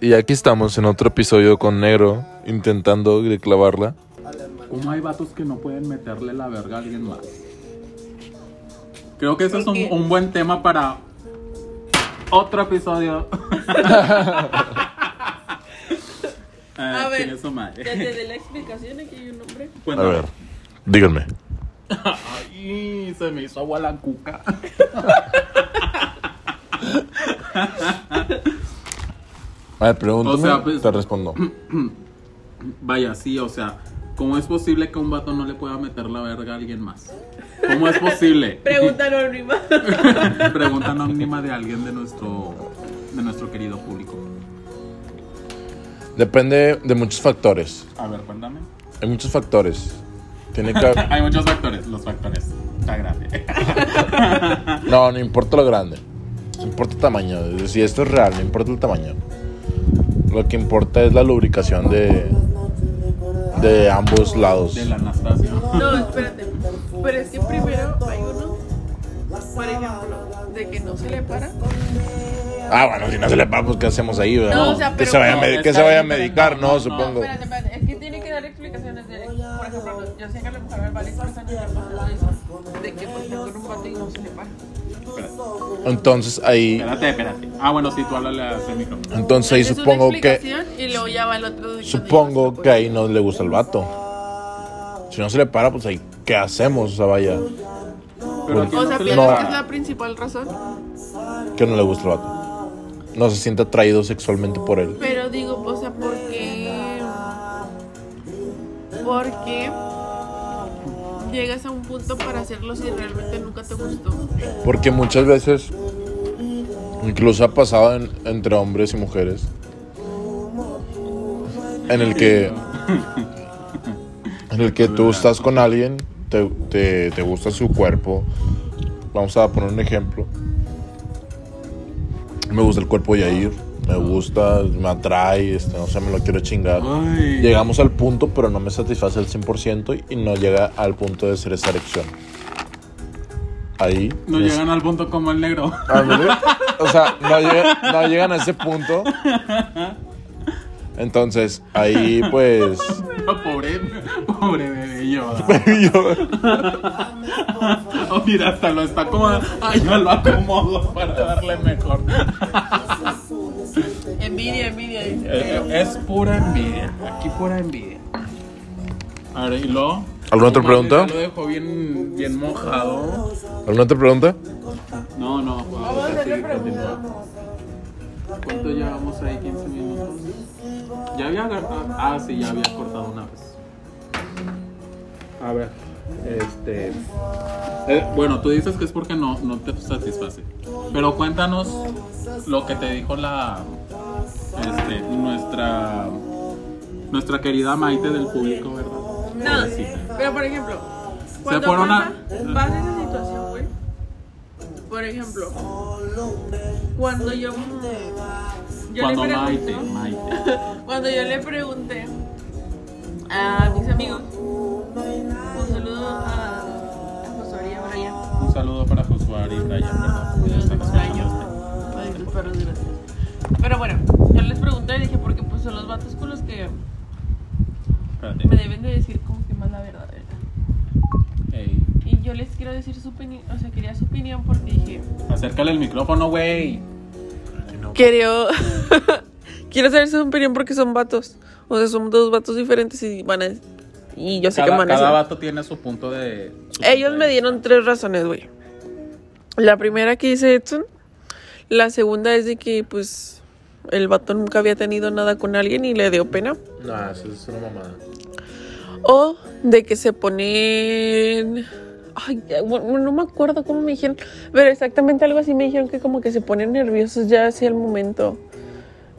Y aquí estamos en otro episodio con Negro, intentando de clavarla. ¿Cómo hay vatos que no pueden meterle la verga a alguien más? Creo que ese es un, un buen tema para otro episodio. Ah, A ver, chingue su madre. Ya te dé la explicación, aquí hay un nombre. A Cuéntame. ver, díganme. Ay, se me hizo agua la cuca. A ver, pregúntame, O sea, pues- te respondo. Vaya, sí, o sea, ¿cómo es posible que un vato no le pueda meter la verga a alguien más? ¿Cómo es posible? Pregunta anónima. Pregunta anónima de alguien de nuestro, de nuestro querido público. Depende de muchos factores. A ver, cuéntame. Hay muchos factores. Tiene que... Hay muchos factores, los factores. Está grande. No, no importa lo grande. No importa el tamaño. Si esto es real, no importa el tamaño. Lo que importa es la lubricación de, de ambos lados. De la Anastasia. No, espérate. Pero es que primero hay uno, por ejemplo, de que no se le para. Ah, bueno, si no se le para, pues ¿qué hacemos ahí? verdad? No, o sea, que se vaya, a No, med- es que se vaya a medicar, no, no, no. supongo. Espérate, espérate. Es que tiene que dar explicaciones de, por ejemplo, yo sé que a lo mejor al varias personas les ha pasado eso, de que pues está con un vato y no se le para. Entonces ahí, espérate, espérate. Ah, bueno, sí, tú háblale a ese micrófono. entonces ahí supongo que, Y luego ya va el otro. supongo que ahí no le gusta el vato. Si no se le para, pues ahí, ¿qué hacemos? O sea, vaya, Pero puede. O sea, piensas No. que es la principal razón. que no le gusta el vato. No se siente atraído sexualmente por él. Pero digo, o sea, ¿por qué? Porque llegas a un punto para hacerlo si realmente nunca te gustó. Porque muchas veces, incluso ha pasado en- entre hombres y mujeres, en el que, en el que tú estás con alguien, te, te- gusta su cuerpo. Vamos a poner un ejemplo. Me gusta el cuerpo de Yair, me gusta, me atrae, este, no sé, me lo quiero chingar. Ay. Llegamos al punto, pero no me satisface al 100% y no llega al punto de ser esa erección. Ahí. No es- llegan al punto como el negro. Ándale. O sea, no llegan, no llegan a ese punto. Entonces, ahí pues. pobre, pobre bebé yo. yo- Oh, mira, hasta lo está como. Ay, yo lo acomodo para darle mejor. Envidia, envidia. dice. Eh, Es pura envidia. Aquí pura envidia. A ver, y luego. ¿Alguna otra pregunta? Lo dejo bien, bien mojado. ¿Alguna otra pregunta? No, no. Vamos a continúa. ¿Cuánto llevamos ahí? 15 minutos. Ya había cortado. Ah, sí, ya había cortado una vez. A ver, este. eh, bueno, tú dices que es porque no, no te satisface. Pero cuéntanos lo que te dijo la. Este, nuestra. Nuestra querida Maite del público, ¿verdad? No, Pobrecita. pero por ejemplo, cuando pasa, a- pasa esa situación, güey. Por ejemplo, cuando yo. yo Cuando le Maite, pregunté, Maite. Cuando yo le pregunté a mis amigos, un saludo a, a José María Brian. Un saludo para Josué y Brian, ¿verdad? Los extraño. Ay, tus perros, gracias. Pero bueno, yo les pregunté y dije, porque pues son los vatos con los que este. me Espérate. deben de decir como que más la verdad, ¿verdad? Ey, Y yo les quiero decir su opinión, o sea, quería su opinión porque dije, acércale el micrófono, güey. Quiero. Quiero saber su opinión porque son vatos. O sea, son dos vatos diferentes y van a. Y yo sé que Cada, van a cada vato tiene su punto de. su Ellos punto me de dieron vista. tres razones, güey. La primera que dice Edson. La segunda es de que, pues, el vato nunca había tenido nada con alguien y le dio pena. No, eso es una mamada. O de que se ponen. Ay, bueno, no me acuerdo cómo me dijeron. Pero exactamente algo así me dijeron que como que se ponen nerviosos ya hacia el momento.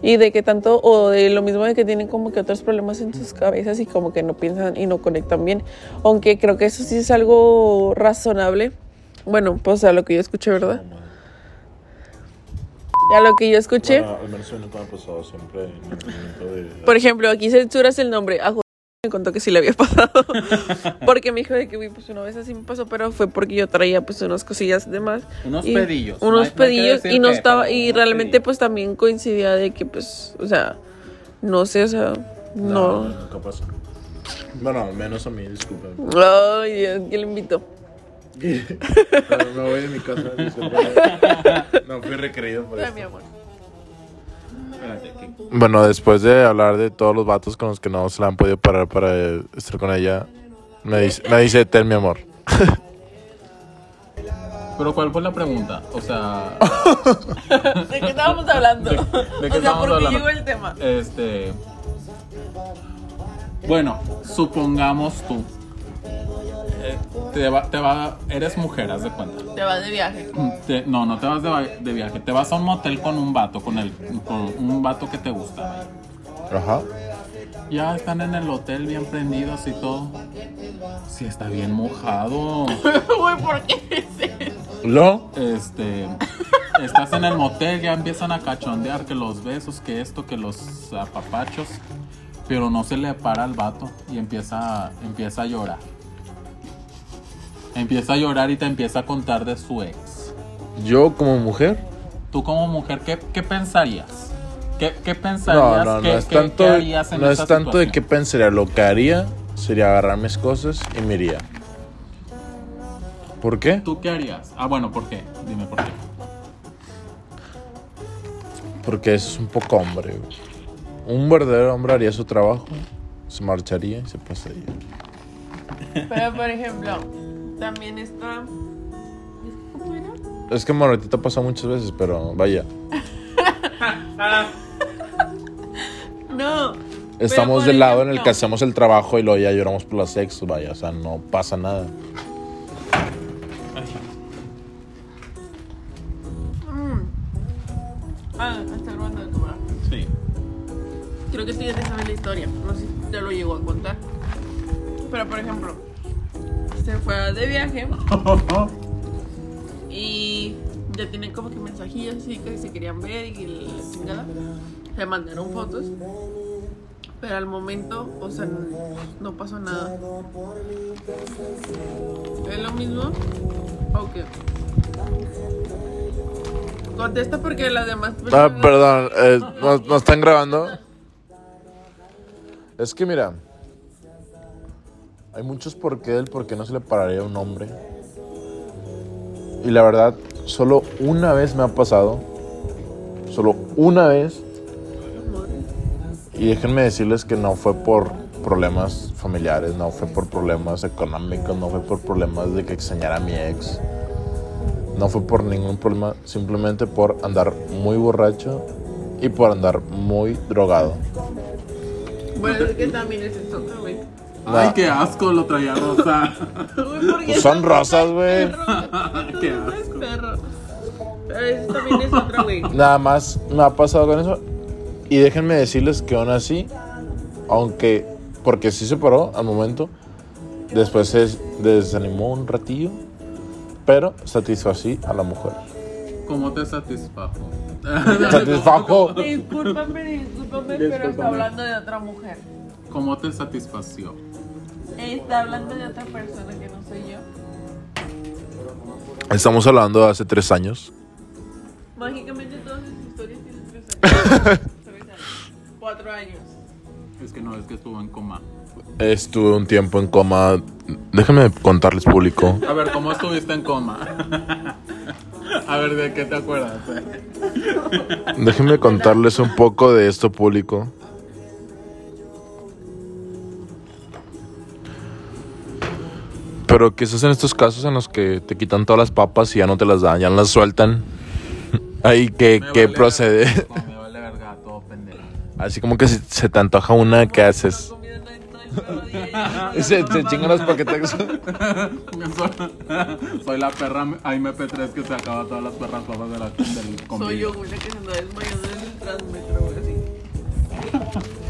Y de que tanto, o de lo mismo de que tienen como que otros problemas en sus cabezas y como que no piensan y no conectan bien. Aunque creo que eso sí es algo razonable. Bueno, pues a lo que yo escuché, ¿verdad? A lo que yo escuché. Bueno, al menos nunca me ha pasado siempre en el momento de... Por ejemplo, aquí censuras el nombre. A me contó que sí le había pasado. porque me dijo de que, güey, pues una vez así me pasó, pero fue porque yo traía pues unas cosillas de más. Unos Y- pedillos. No Unos no pedillos y no estaba, y realmente pedillos. pues también coincidía de que pues, o sea, no sé, o sea, no. nunca pasa. Bueno, al menos a mí, disculpen. Ay, Dios, ¿quién le invitó? Pero me voy de mi casa. No fui requerido por eso. Bueno, después de hablar de todos los vatos con los que no se la han podido parar para estar con ella, me dice, me dice ten mi amor. Pero ¿cuál fue la pregunta? O sea, ¿De qué estábamos hablando? ¿De- de qué o sea, estábamos ¿por qué hablando? llegó el tema? este... Bueno, supongamos tú. Eh, te va, te va, eres mujer, haz de cuenta. Te vas de viaje. Te- no, no te vas de, viaje. Te vas a un motel con un vato, con, el, con un vato que te gusta. Ajá. Ya están en el hotel bien prendidos y todo. Sí, está bien mojado. Güey, ¿por qué? ¿Lo? Este, estás en el motel, ya empiezan a cachondear que los besos, que esto, que los apapachos, pero no se le para al vato y empieza, empieza a llorar. Empieza a llorar y te empieza a contar de su ex. Yo como mujer. Tú como mujer, ¿qué, qué pensarías? ¿Qué, qué No, pensarías? no, no ¿Qué, es qué- tanto, qué harías en no es esa tanto de qué situación? pensaría. Lo que haría sería agarrar mis cosas y me iría. ¿Por qué? ¿Tú qué harías? Ah, bueno, ¿por qué? Dime por qué. Porque eso es un poco hombre. Un verdadero hombre haría su trabajo, se marcharía y se pasaría. Pero, por ejemplo, también está... ¿Cómo era? Es que ahorita pasa muchas veces, pero vaya. No. Estamos del lado en el que hacemos el trabajo y luego ya lloramos por las ex, vaya, o sea, no pasa nada. Ah, está grabando de cámara. Sí. Creo que tú ya te sabes la historia. No sé si te lo llegó a contar. Pero, por ejemplo, se fue de viaje y ya tienen como que mensajillos así que se querían ver y la chingada. Se mandaron fotos. Pero al momento, o sea, no, no pasó nada. ¿Es lo mismo? ¿O qué? Contesta porque las demás Ah, perdón, eh, ¿nos, nos están grabando? Es que mira, hay muchos por qué del por qué no se le pararía a un hombre. Y la verdad, solo una vez me ha pasado. Solo una vez. Y déjenme decirles que no fue por problemas familiares, no fue por problemas económicos, no fue por problemas de que extrañara a mi ex. No fue por ningún problema, simplemente por andar muy borracho y por andar muy drogado. Bueno, es que también es esto, güey. Ay, No. qué asco, lo traía rosa. Güey, ¿por qué Pues son rosas, güey. Qué asco. perro. Pero eso también es otro, güey. Nada más me ha pasado con eso. Y déjenme decirles que aún así, aunque, porque sí se paró al momento, después se desanimó un ratillo, pero satisfací a la mujer. ¿Cómo te satisfajo? Satisfajo. Discúlpame, discúlpame, pero está hablando de otra mujer. ¿Cómo te satisfació? Está hablando de otra persona que no soy yo. Estamos hablando de hace tres años. Mágicamente todas sus historias tienen tres años. Tres años. Cuatro años. Es que no, es que estuvo en coma. Estuve un tiempo en coma. Déjenme contarles, público. A ver, ¿cómo estuviste en coma? A ver, ¿de qué te acuerdas? Déjenme contarles un poco de esto, público. Pero quizás en estos casos en los que te quitan todas las papas y ya no te las dan, ya no las sueltan. Ahí que, Me que vale procede. verga, Me vale verga, todo pendejo. Así como que si se te antoja una, ¿qué haces? Se, se chingan los paquetes. Soy, la perra AMP3 que se acaba todas las perras papas de la, del Soy yo, güey, la que se anda desmayando en el transmetro, güey, así.